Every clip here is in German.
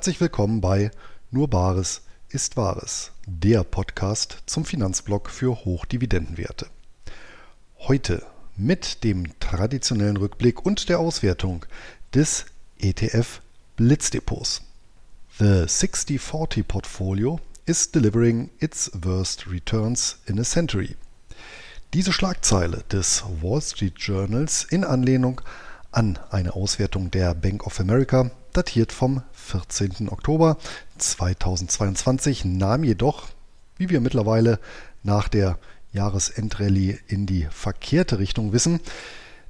Herzlich willkommen bei Nur Bares ist Wahres, der Podcast zum Finanzblock für Hochdividendenwerte. Heute mit dem traditionellen Rückblick und der Auswertung des ETF Blitzdepots. The 60-40 Portfolio is delivering its worst returns in a century. Diese Schlagzeile des Wall Street Journals in Anlehnung an eine Auswertung der Bank of America, datiert vom 14. Oktober 2022, nahm jedoch, wie wir mittlerweile nach der Jahresendrallye in die verkehrte Richtung wissen,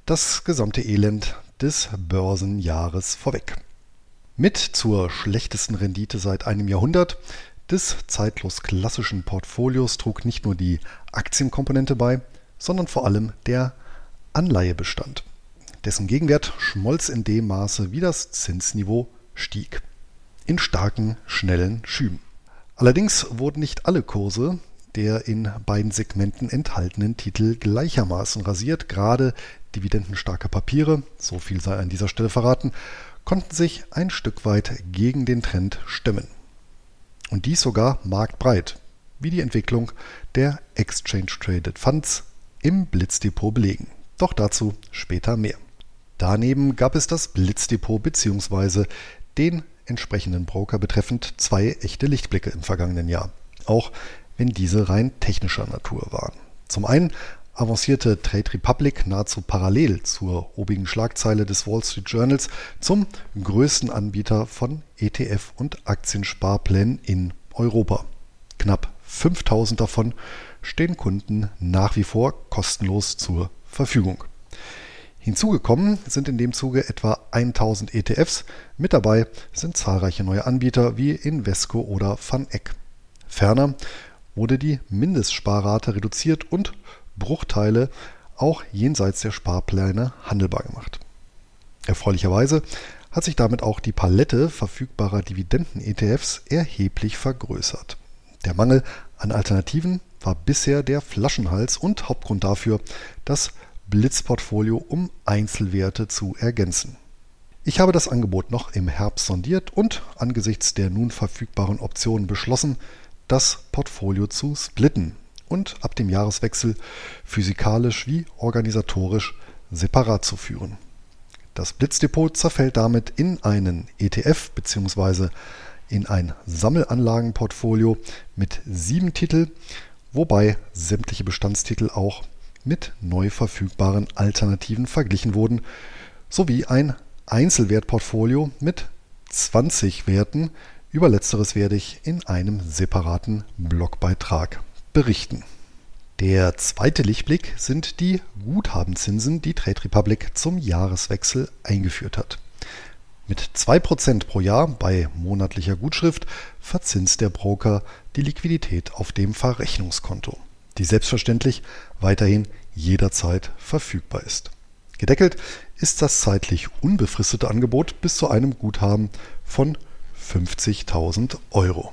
das gesamte Elend des Börsenjahres vorweg. Mit zur schlechtesten Rendite seit einem Jahrhundert des zeitlos klassischen Portfolios trug nicht nur die Aktienkomponente bei, sondern vor allem der Anleihebestand. Dessen Gegenwert schmolz in dem Maße, wie das Zinsniveau stieg. In starken, schnellen Schüben. Allerdings wurden nicht alle Kurse der in beiden Segmenten enthaltenen Titel gleichermaßen rasiert. Gerade dividendenstarke Papiere, so viel sei an dieser Stelle verraten, konnten sich ein Stück weit gegen den Trend stemmen. Und dies sogar marktbreit, wie die Entwicklung der Exchange Traded Funds im Blitzdepot belegen. Doch dazu später mehr. Daneben gab es das Blitzdepot bzw. den entsprechenden Broker betreffend zwei echte Lichtblicke im vergangenen Jahr. Auch wenn diese rein technischer Natur waren. Zum einen avancierte Trade Republic nahezu parallel zur obigen Schlagzeile des Wall Street Journals zum größten Anbieter von ETF- und Aktiensparplänen in Europa. Knapp 5000 davon stehen Kunden nach wie vor kostenlos zur Verfügung. Hinzugekommen sind in dem Zuge etwa 1000 ETFs. Mit dabei sind zahlreiche neue Anbieter wie Invesco oder VanEck. Ferner wurde die Mindestsparrate reduziert und Bruchteile auch jenseits der Sparpläne handelbar gemacht. Erfreulicherweise hat sich damit auch die Palette verfügbarer Dividenden-ETFs erheblich vergrößert. Der Mangel an Alternativen war bisher der Flaschenhals und Hauptgrund dafür, das Blitzportfolio um Einzelwerte zu ergänzen. Ich habe das Angebot noch im Herbst sondiert und angesichts der nun verfügbaren Optionen beschlossen, das Portfolio zu splitten und ab dem Jahreswechsel physikalisch wie organisatorisch separat zu führen. Das Blitzdepot zerfällt damit in einen ETF bzw. in ein Sammelanlagenportfolio mit sieben Titeln, wobei sämtliche Bestandstitel auch mit neu verfügbaren Alternativen verglichen wurden, sowie ein Einzelwertportfolio mit 20 Werten. Über letzteres werde ich in einem separaten Blogbeitrag berichten. Der zweite Lichtblick sind die Guthabenzinsen, die Trade Republic zum Jahreswechsel eingeführt hat. Mit 2% pro Jahr bei monatlicher Gutschrift verzinst der Broker die Liquidität auf dem Verrechnungskonto, die selbstverständlich weiterhin jederzeit verfügbar ist. Gedeckelt ist das zeitlich unbefristete Angebot bis zu einem Guthaben von 50.000 Euro.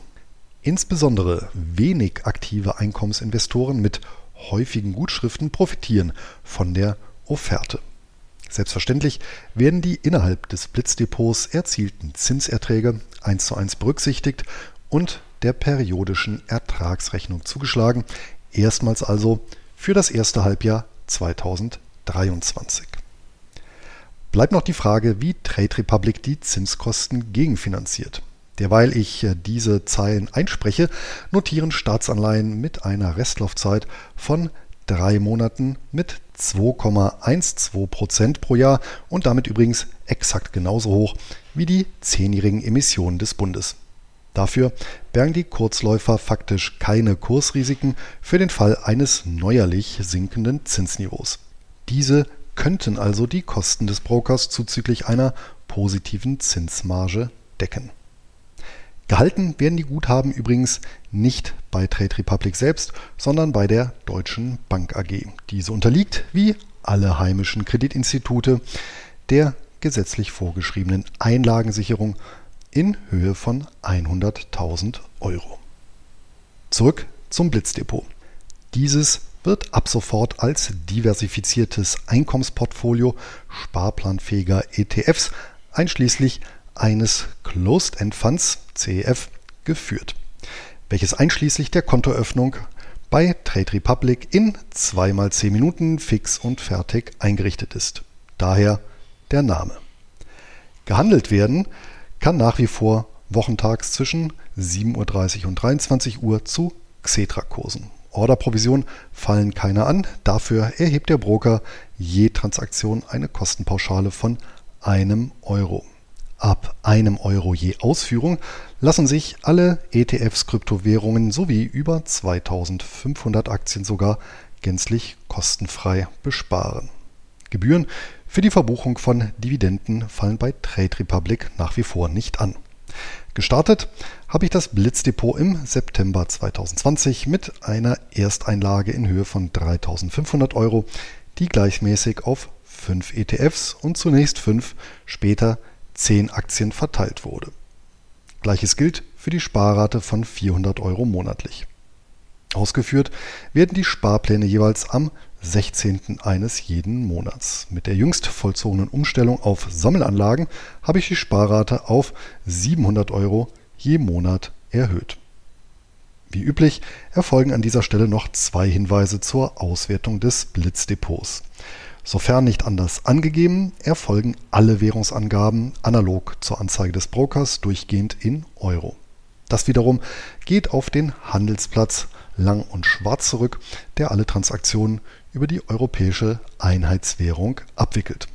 Insbesondere wenig aktive Einkommensinvestoren mit häufigen Gutschriften profitieren von der Offerte. Selbstverständlich werden die innerhalb des Blitzdepots erzielten Zinserträge eins zu eins berücksichtigt und der periodischen Ertragsrechnung zugeschlagen, erstmals also für das erste Halbjahr 2023. Bleibt noch die Frage, wie Trade Republic die Zinskosten gegenfinanziert. Derweil ich äh, diese Zeilen einspreche, notieren Staatsanleihen mit einer Restlaufzeit von drei Monaten mit 2,12 Prozent pro Jahr und damit übrigens exakt genauso hoch wie die zehnjährigen Emissionen des Bundes. Dafür bergen die Kurzläufer faktisch keine Kursrisiken für den Fall eines neuerlich sinkenden Zinsniveaus. Diese könnten also die Kosten des Brokers zuzüglich einer positiven Zinsmarge decken. Gehalten werden die Guthaben übrigens nicht bei Trade Republic selbst, sondern bei der Deutschen Bank AG. Diese unterliegt, wie alle heimischen Kreditinstitute, der gesetzlich vorgeschriebenen Einlagensicherung in Höhe von 100.000 Euro. Zurück zum Blitzdepot. Dieses wird ab sofort als diversifiziertes Einkommensportfolio sparplanfähiger ETFs einschließlich eines Closed End Funds CEF geführt, welches einschließlich der Kontoöffnung bei Trade Republic in 2x10 Minuten fix und fertig eingerichtet ist. Daher der Name. Gehandelt werden kann nach wie vor wochentags zwischen 7.30 Uhr und 23 Uhr zu Xetra-Kursen. Orderprovision fallen keine an, dafür erhebt der Broker je Transaktion eine Kostenpauschale von einem Euro. Ab einem Euro je Ausführung lassen sich alle ETFs Kryptowährungen sowie über 2500 Aktien sogar gänzlich kostenfrei besparen. Gebühren für die Verbuchung von Dividenden fallen bei Trade Republic nach wie vor nicht an. Gestartet habe ich das Blitzdepot im September 2020 mit einer Ersteinlage in Höhe von 3500 Euro, die gleichmäßig auf 5 ETFs und zunächst 5, später 10 Aktien verteilt wurde. Gleiches gilt für die Sparrate von 400 Euro monatlich. Ausgeführt werden die Sparpläne jeweils am 16. eines jeden Monats. Mit der jüngst vollzogenen Umstellung auf Sammelanlagen habe ich die Sparrate auf 700 Euro je Monat erhöht. Wie üblich erfolgen an dieser Stelle noch zwei Hinweise zur Auswertung des Blitzdepots. Sofern nicht anders angegeben, erfolgen alle Währungsangaben analog zur Anzeige des Brokers durchgehend in Euro. Das wiederum geht auf den Handelsplatz Lang und Schwarz zurück, der alle Transaktionen über die europäische Einheitswährung abwickelt.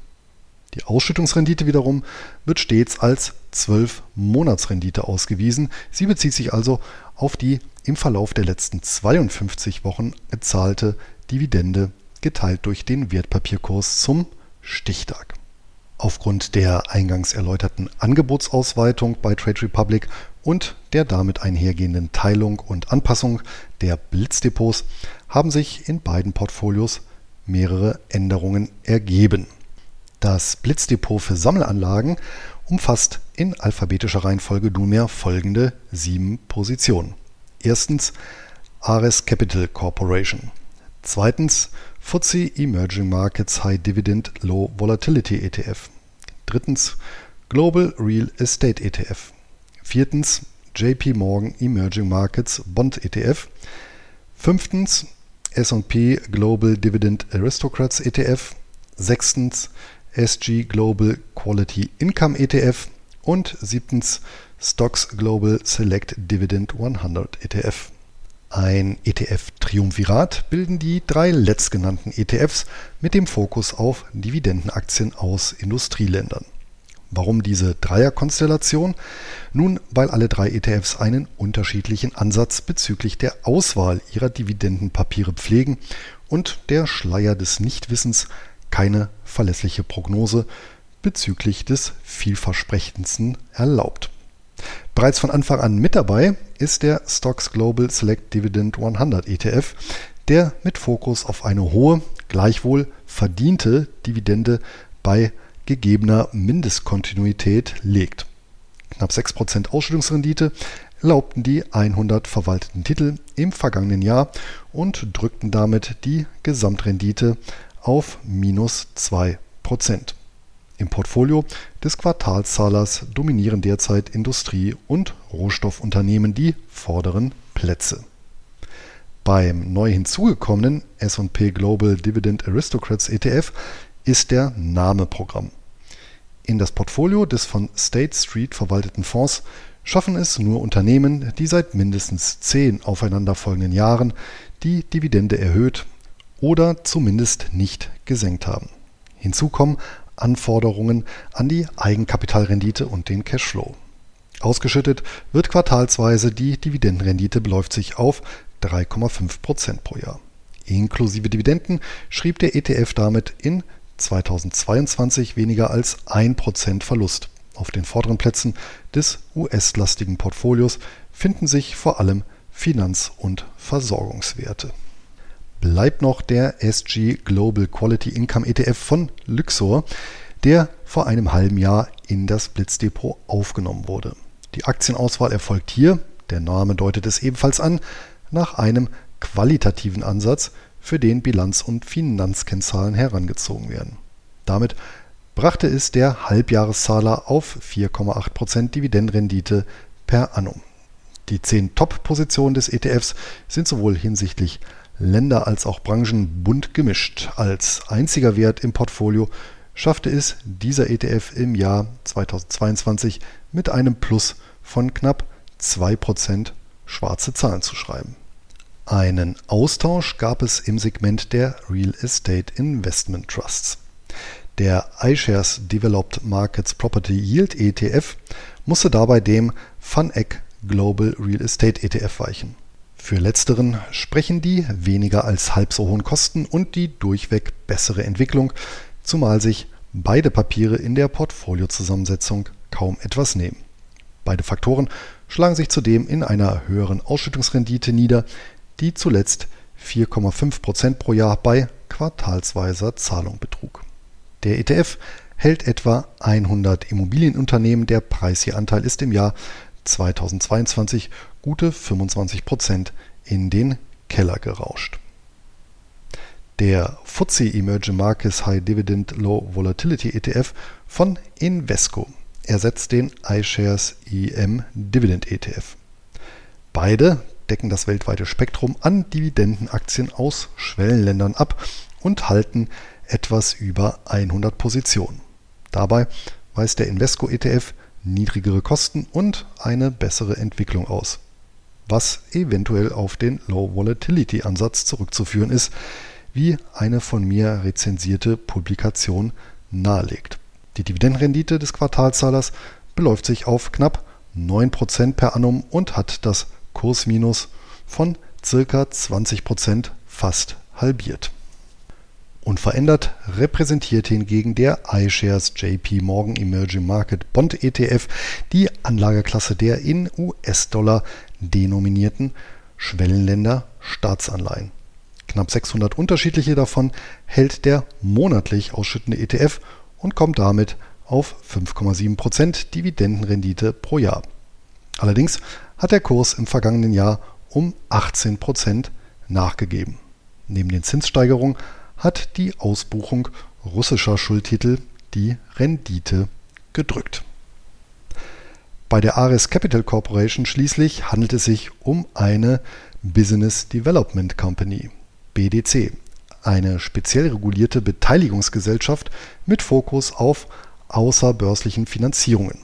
Die Ausschüttungsrendite wiederum wird stets als 12-Monatsrendite ausgewiesen. Sie bezieht sich also auf die im Verlauf der letzten 52 Wochen gezahlte Dividende geteilt durch den Wertpapierkurs zum Stichtag. Aufgrund der eingangs erläuterten Angebotsausweitung bei Trade Republic und der damit einhergehenden Teilung und Anpassung der Blitzdepots haben sich in beiden Portfolios mehrere Änderungen ergeben. Das Blitzdepot für Sammelanlagen umfasst in alphabetischer Reihenfolge nunmehr folgende sieben Positionen. Erstens Ares Capital Corporation. Zweitens FTSE Emerging Markets High Dividend Low Volatility ETF. Drittens Global Real Estate ETF. Viertens JP Morgan Emerging Markets Bond ETF. Fünftens S&P Global Dividend Aristocrats ETF. Sechstens SG Global Quality Income ETF. Und siebtens Stocks Global Select Dividend 100 ETF. Ein ETF-Triumvirat bilden die drei letztgenannten ETFs mit dem Fokus auf Dividendenaktien aus Industrieländern. Warum diese Dreierkonstellation? Nun, weil alle drei ETFs einen unterschiedlichen Ansatz bezüglich der Auswahl ihrer Dividendenpapiere pflegen und der Schleier des Nichtwissens keine verlässliche Prognose bezüglich des vielversprechendsten erlaubt. Bereits von Anfang an mit dabei ist der Stocks Global Select Dividend 100 ETF, der mit Fokus auf eine hohe, gleichwohl verdiente Dividende bei gegebener Mindestkontinuität legt. Knapp 6% Ausschüttungsrendite erlaubten die 100 verwalteten Titel im vergangenen Jahr und drückten damit die Gesamtrendite auf minus 2%. Im Portfolio des Quartalszahlers dominieren derzeit Industrie- und Rohstoffunternehmen die vorderen Plätze. Beim neu hinzugekommenen S&P Global Dividend Aristocrats ETF ist der Name Programm. In das Portfolio des von State Street verwalteten Fonds schaffen es nur Unternehmen, die seit mindestens zehn aufeinanderfolgenden Jahren die Dividende erhöht oder zumindest nicht gesenkt haben. Hinzu kommen Anforderungen an die Eigenkapitalrendite und den Cashflow. Ausgeschüttet wird quartalsweise die Dividendenrendite beläuft sich auf 3,5 Prozent pro Jahr. Inklusive Dividenden schrieb der ETF damit in 2022 weniger als 1 Prozent Verlust. Auf den vorderen Plätzen des US-lastigen Portfolios finden sich vor allem Finanz- und Versorgungswerte bleibt noch der SG Global Quality Income ETF von Luxor, der vor einem halben Jahr in das Blitzdepot aufgenommen wurde. Die Aktienauswahl erfolgt hier, der Name deutet es ebenfalls an, nach einem qualitativen Ansatz, für den Bilanz- und Finanzkennzahlen herangezogen werden. Damit brachte es der Halbjahreszahler auf 4,8% Dividendenrendite per annum. Die zehn Top-Positionen des ETFs sind sowohl hinsichtlich Länder als auch Branchen bunt gemischt. Als einziger Wert im Portfolio schaffte es dieser ETF im Jahr 2022 mit einem Plus von knapp 2% schwarze Zahlen zu schreiben. Einen Austausch gab es im Segment der Real Estate Investment Trusts. Der iShares Developed Markets Property Yield ETF musste dabei dem FunEck Global Real Estate ETF weichen. Für letzteren sprechen die weniger als halb so hohen Kosten und die durchweg bessere Entwicklung, zumal sich beide Papiere in der Portfoliozusammensetzung kaum etwas nehmen. Beide Faktoren schlagen sich zudem in einer höheren Ausschüttungsrendite nieder, die zuletzt 4,5% pro Jahr bei quartalsweiser Zahlung betrug. Der ETF hält etwa 100 Immobilienunternehmen, der Preisieranteil ist im Jahr 2022 gute 25% in den Keller gerauscht. Der FTSE Emerging Markets High Dividend Low Volatility ETF von Invesco ersetzt den iShares EM Dividend ETF. Beide decken das weltweite Spektrum an Dividendenaktien aus Schwellenländern ab und halten etwas über 100 Positionen. Dabei weist der Invesco ETF niedrigere Kosten und eine bessere Entwicklung aus, was eventuell auf den Low Volatility Ansatz zurückzuführen ist, wie eine von mir rezensierte Publikation nahelegt. Die Dividendenrendite des Quartalzahlers beläuft sich auf knapp 9% per annum und hat das Kursminus von ca. 20% fast halbiert. Unverändert repräsentiert hingegen der iShares JP Morgan Emerging Market Bond ETF die Anlageklasse der in US-Dollar denominierten Schwellenländer Staatsanleihen. Knapp 600 unterschiedliche davon hält der monatlich ausschüttende ETF und kommt damit auf 5,7% Dividendenrendite pro Jahr. Allerdings hat der Kurs im vergangenen Jahr um 18% nachgegeben. Neben den Zinssteigerungen hat die Ausbuchung russischer Schuldtitel die Rendite gedrückt. Bei der Ares Capital Corporation schließlich handelt es sich um eine Business Development Company, BDC, eine speziell regulierte Beteiligungsgesellschaft mit Fokus auf außerbörslichen Finanzierungen.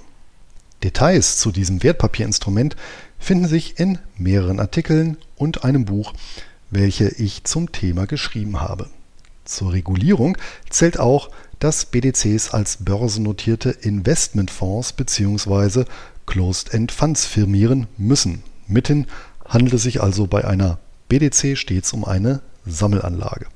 Details zu diesem Wertpapierinstrument finden sich in mehreren Artikeln und einem Buch, welche ich zum Thema geschrieben habe. Zur Regulierung zählt auch, dass BDCs als börsennotierte Investmentfonds bzw. Closed-End Funds firmieren müssen. Mithin handelt es sich also bei einer BDC stets um eine Sammelanlage.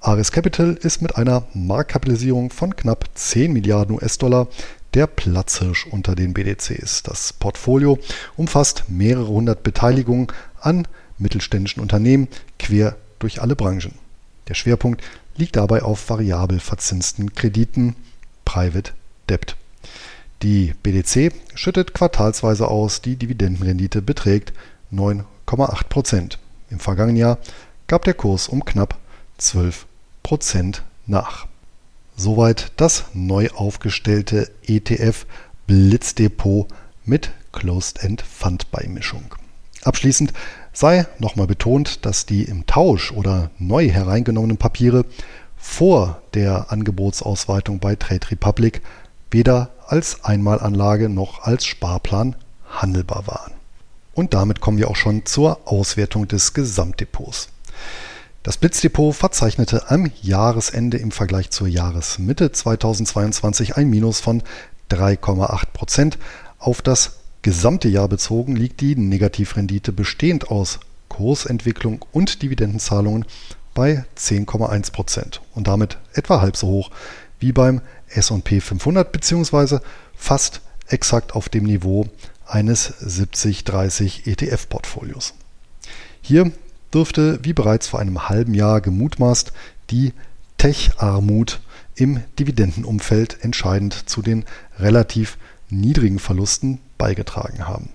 Ares Capital ist mit einer Marktkapitalisierung von knapp 10 Milliarden US-Dollar der Platzhirsch unter den BDCs. Das Portfolio umfasst mehrere hundert Beteiligungen an mittelständischen Unternehmen quer durch alle Branchen. Der Schwerpunkt liegt dabei auf variabel verzinsten Krediten (Private Debt). Die BDC schüttet quartalsweise aus, die Dividendenrendite beträgt 9,8% Im vergangenen Jahr gab der Kurs um knapp 12% nach. Soweit das neu aufgestellte ETF Blitzdepot mit Closed-End-Fund-Beimischung. Abschließend sei nochmal betont, dass die im Tausch oder neu hereingenommenen Papiere vor der Angebotsausweitung bei Trade Republic weder als Einmalanlage noch als Sparplan handelbar waren. Und damit kommen wir auch schon zur Auswertung des Gesamtdepots. Das Blitzdepot verzeichnete am Jahresende im Vergleich zur Jahresmitte 2022 ein Minus von 3,8 Prozent. Auf das gesamte Jahr bezogen liegt die Negativrendite bestehend aus Kursentwicklung und Dividendenzahlungen bei 10,1 Prozent und damit etwa halb so hoch wie beim S&P 500 bzw. fast exakt auf dem Niveau eines 70-30 ETF-Portfolios. Hier dürfte, wie bereits vor einem halben Jahr gemutmaßt, die Tech-Armut im Dividendenumfeld entscheidend zu den relativ niedrigen Verlusten beigetragen haben.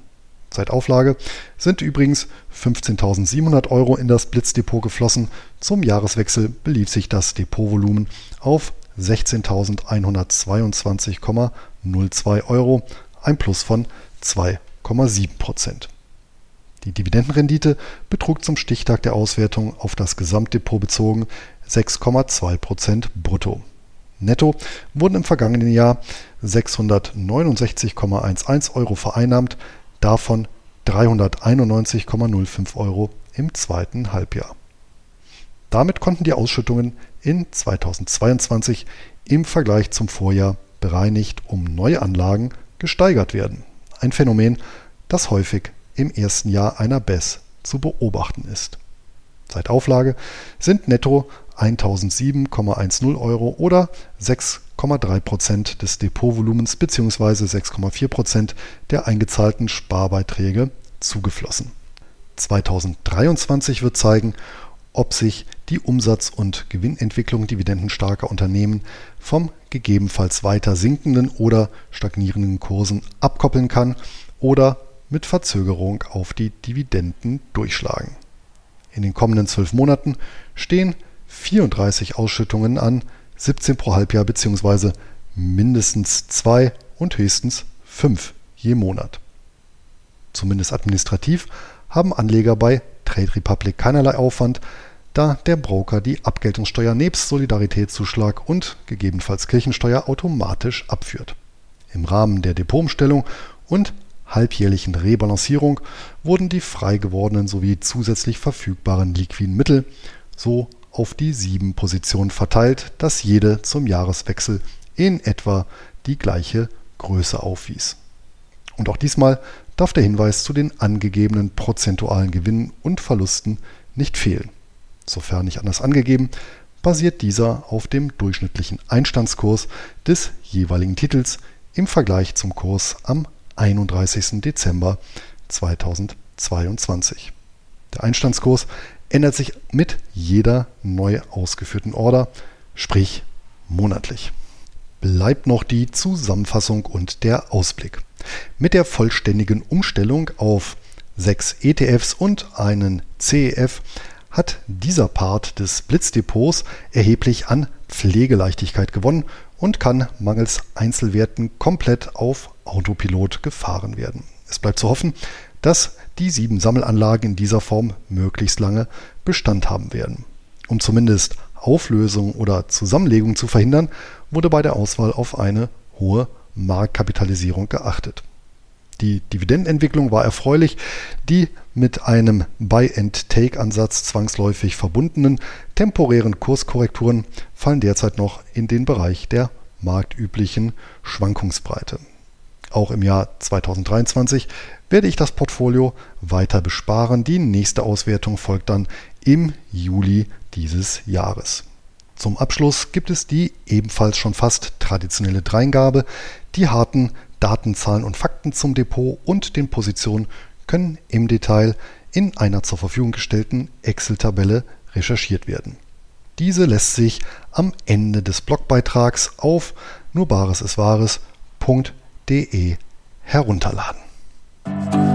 Seit Auflage sind übrigens 15.700 Euro in das Blitzdepot geflossen. Zum Jahreswechsel belief sich das Depotvolumen auf 16.122,02 Euro, ein Plus von 2,7 Prozent. Die Dividendenrendite betrug zum Stichtag der Auswertung auf das Gesamtdepot bezogen 6,2 Prozent brutto. Netto wurden im vergangenen Jahr 669,11 Euro vereinnahmt, davon 391,05 Euro im zweiten Halbjahr. Damit konnten die Ausschüttungen in 2022 im Vergleich zum Vorjahr bereinigt um neue Anlagen gesteigert werden. Ein Phänomen, das häufig im ersten Jahr einer BES zu beobachten ist. Seit Auflage sind netto 1007,10 Euro oder 6,3 Prozent des Depotvolumens bzw. 6,4 Prozent der eingezahlten Sparbeiträge zugeflossen. 2023 wird zeigen, ob sich die Umsatz- und Gewinnentwicklung dividendenstarker Unternehmen vom gegebenenfalls weiter sinkenden oder stagnierenden Kursen abkoppeln kann oder mit Verzögerung auf die Dividenden durchschlagen. In den kommenden zwölf Monaten stehen 34 Ausschüttungen an, 17 pro Halbjahr bzw. mindestens zwei und höchstens fünf je Monat. Zumindest administrativ haben Anleger bei Trade Republic keinerlei Aufwand, da der Broker die Abgeltungssteuer nebst Solidaritätszuschlag und gegebenenfalls Kirchensteuer automatisch abführt. Im Rahmen der Depotumstellung und halbjährlichen Rebalancierung wurden die frei gewordenen sowie zusätzlich verfügbaren liquiden Mittel so auf die sieben Positionen verteilt, dass jede zum Jahreswechsel in etwa die gleiche Größe aufwies. Und auch diesmal darf der Hinweis zu den angegebenen prozentualen Gewinnen und Verlusten nicht fehlen. Sofern nicht anders angegeben, basiert dieser auf dem durchschnittlichen Einstandskurs des jeweiligen Titels im Vergleich zum Kurs am 31. Dezember 2022. Der Einstandskurs ändert sich mit jeder neu ausgeführten Order, sprich monatlich. Bleibt noch die Zusammenfassung und der Ausblick. Mit der vollständigen Umstellung auf sechs ETFs und einen CEF hat dieser Part des Blitzdepots erheblich an Pflegeleichtigkeit gewonnen und kann mangels Einzelwerten komplett auf Autopilot gefahren werden. Es bleibt zu hoffen, dass die sieben Sammelanlagen in dieser Form möglichst lange Bestand haben werden. Um zumindest Auflösung oder Zusammenlegung zu verhindern, wurde bei der Auswahl auf eine hohe Marktkapitalisierung geachtet. Die Dividendenentwicklung war erfreulich. Die mit einem Buy-and-Take-Ansatz zwangsläufig verbundenen temporären Kurskorrekturen fallen derzeit noch in den Bereich der marktüblichen Schwankungsbreite. Auch im Jahr 2023 werde ich das Portfolio weiter besparen. Die nächste Auswertung folgt dann im Juli dieses Jahres. Zum Abschluss gibt es die ebenfalls schon fast traditionelle Dreingabe. Die harten Daten, Zahlen und Fakten zum Depot und den Positionen können im Detail in einer zur Verfügung gestellten Excel-Tabelle recherchiert werden. Diese lässt sich am Ende des Blogbeitrags auf nurbaresiswahres.de herunterladen. Thank you.